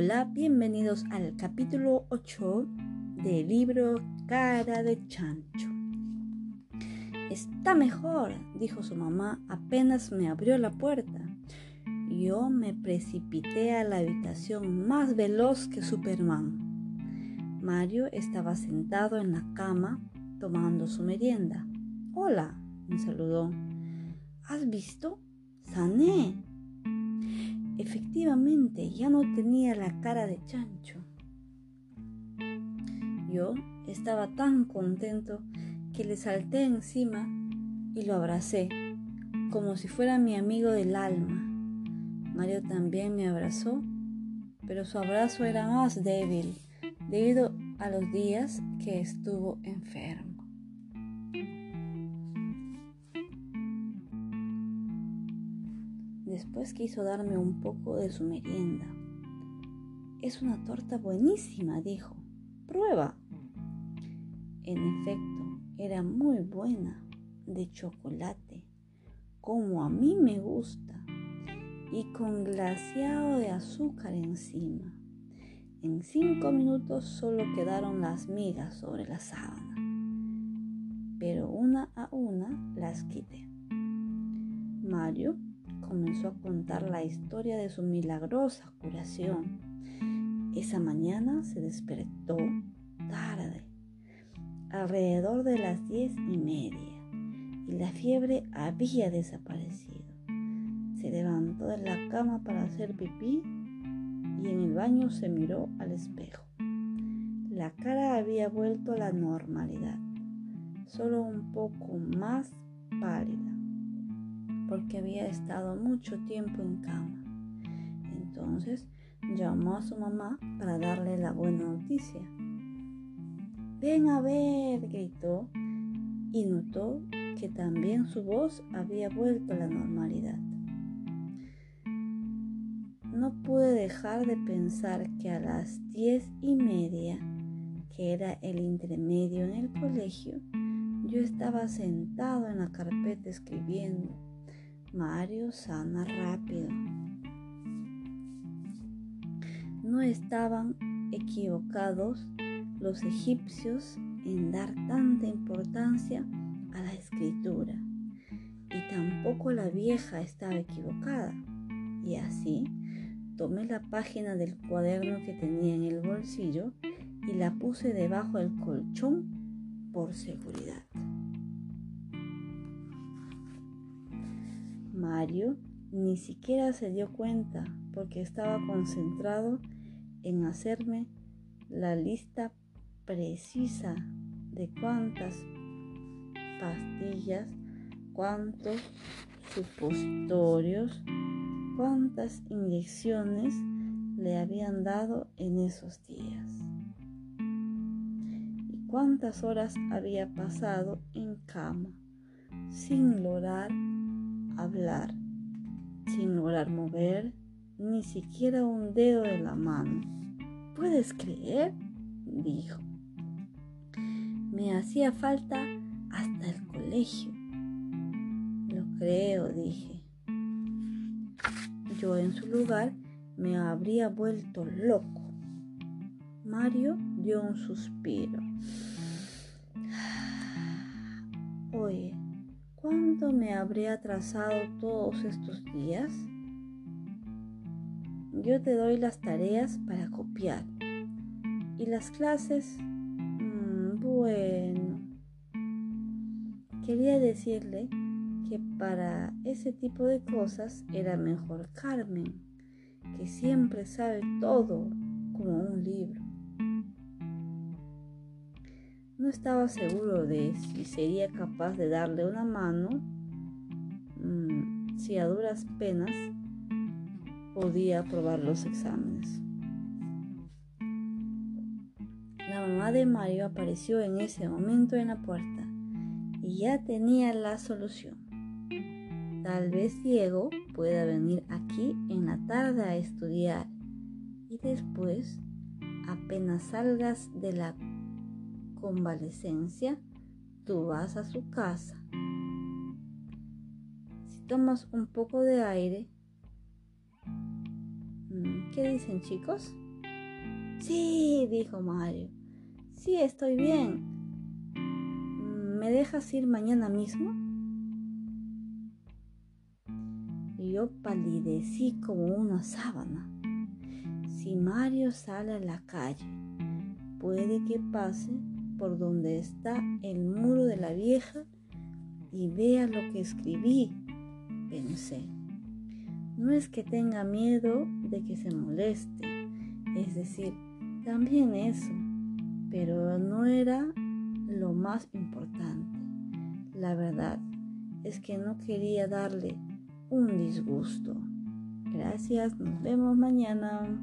Hola, bienvenidos al capítulo 8 del libro Cara de Chancho. Está mejor, dijo su mamá apenas me abrió la puerta. Yo me precipité a la habitación más veloz que Superman. Mario estaba sentado en la cama tomando su merienda. Hola, me saludó. ¿Has visto? Sané. Efectivamente, ya no tenía la cara de chancho. Yo estaba tan contento que le salté encima y lo abracé, como si fuera mi amigo del alma. Mario también me abrazó, pero su abrazo era más débil debido a los días que estuvo enfermo. Después quiso darme un poco de su merienda. Es una torta buenísima, dijo. Prueba. En efecto, era muy buena, de chocolate, como a mí me gusta, y con glaciado de azúcar encima. En cinco minutos solo quedaron las migas sobre la sábana, pero una a una las quité. Mario comenzó a contar la historia de su milagrosa curación. Esa mañana se despertó tarde, alrededor de las diez y media, y la fiebre había desaparecido. Se levantó de la cama para hacer pipí y en el baño se miró al espejo. La cara había vuelto a la normalidad, solo un poco más pálida porque había estado mucho tiempo en cama. Entonces llamó a su mamá para darle la buena noticia. Ven a ver, gritó, y notó que también su voz había vuelto a la normalidad. No pude dejar de pensar que a las diez y media, que era el intermedio en el colegio, yo estaba sentado en la carpeta escribiendo Mario sana rápido. No estaban equivocados los egipcios en dar tanta importancia a la escritura y tampoco la vieja estaba equivocada. Y así tomé la página del cuaderno que tenía en el bolsillo y la puse debajo del colchón por seguridad. Mario ni siquiera se dio cuenta porque estaba concentrado en hacerme la lista precisa de cuántas pastillas, cuántos supositorios, cuántas inyecciones le habían dado en esos días. Y cuántas horas había pasado en cama sin lograr sin lograr mover ni siquiera un dedo de la mano. ¿Puedes creer? dijo. Me hacía falta hasta el colegio. Lo creo, dije. Yo en su lugar me habría vuelto loco. Mario dio un suspiro. Oye, ¿Cuánto me habré atrasado todos estos días? Yo te doy las tareas para copiar. ¿Y las clases? Mm, bueno. Quería decirle que para ese tipo de cosas era mejor Carmen, que siempre sabe todo como un libro. No estaba seguro de si sería capaz de darle una mano, mm, si a duras penas podía aprobar los exámenes. La mamá de Mario apareció en ese momento en la puerta y ya tenía la solución. Tal vez Diego pueda venir aquí en la tarde a estudiar y después, apenas salgas de la convalecencia, tú vas a su casa. Si tomas un poco de aire, mm, ¿qué dicen chicos? Sí, dijo Mario. Sí, estoy bien. ¿Me dejas ir mañana mismo? yo palidecí como una sábana. Si Mario sale a la calle, puede que pase por donde está el muro de la vieja y vea lo que escribí, pensé. No es que tenga miedo de que se moleste, es decir, también eso, pero no era lo más importante. La verdad es que no quería darle un disgusto. Gracias, nos vemos mañana.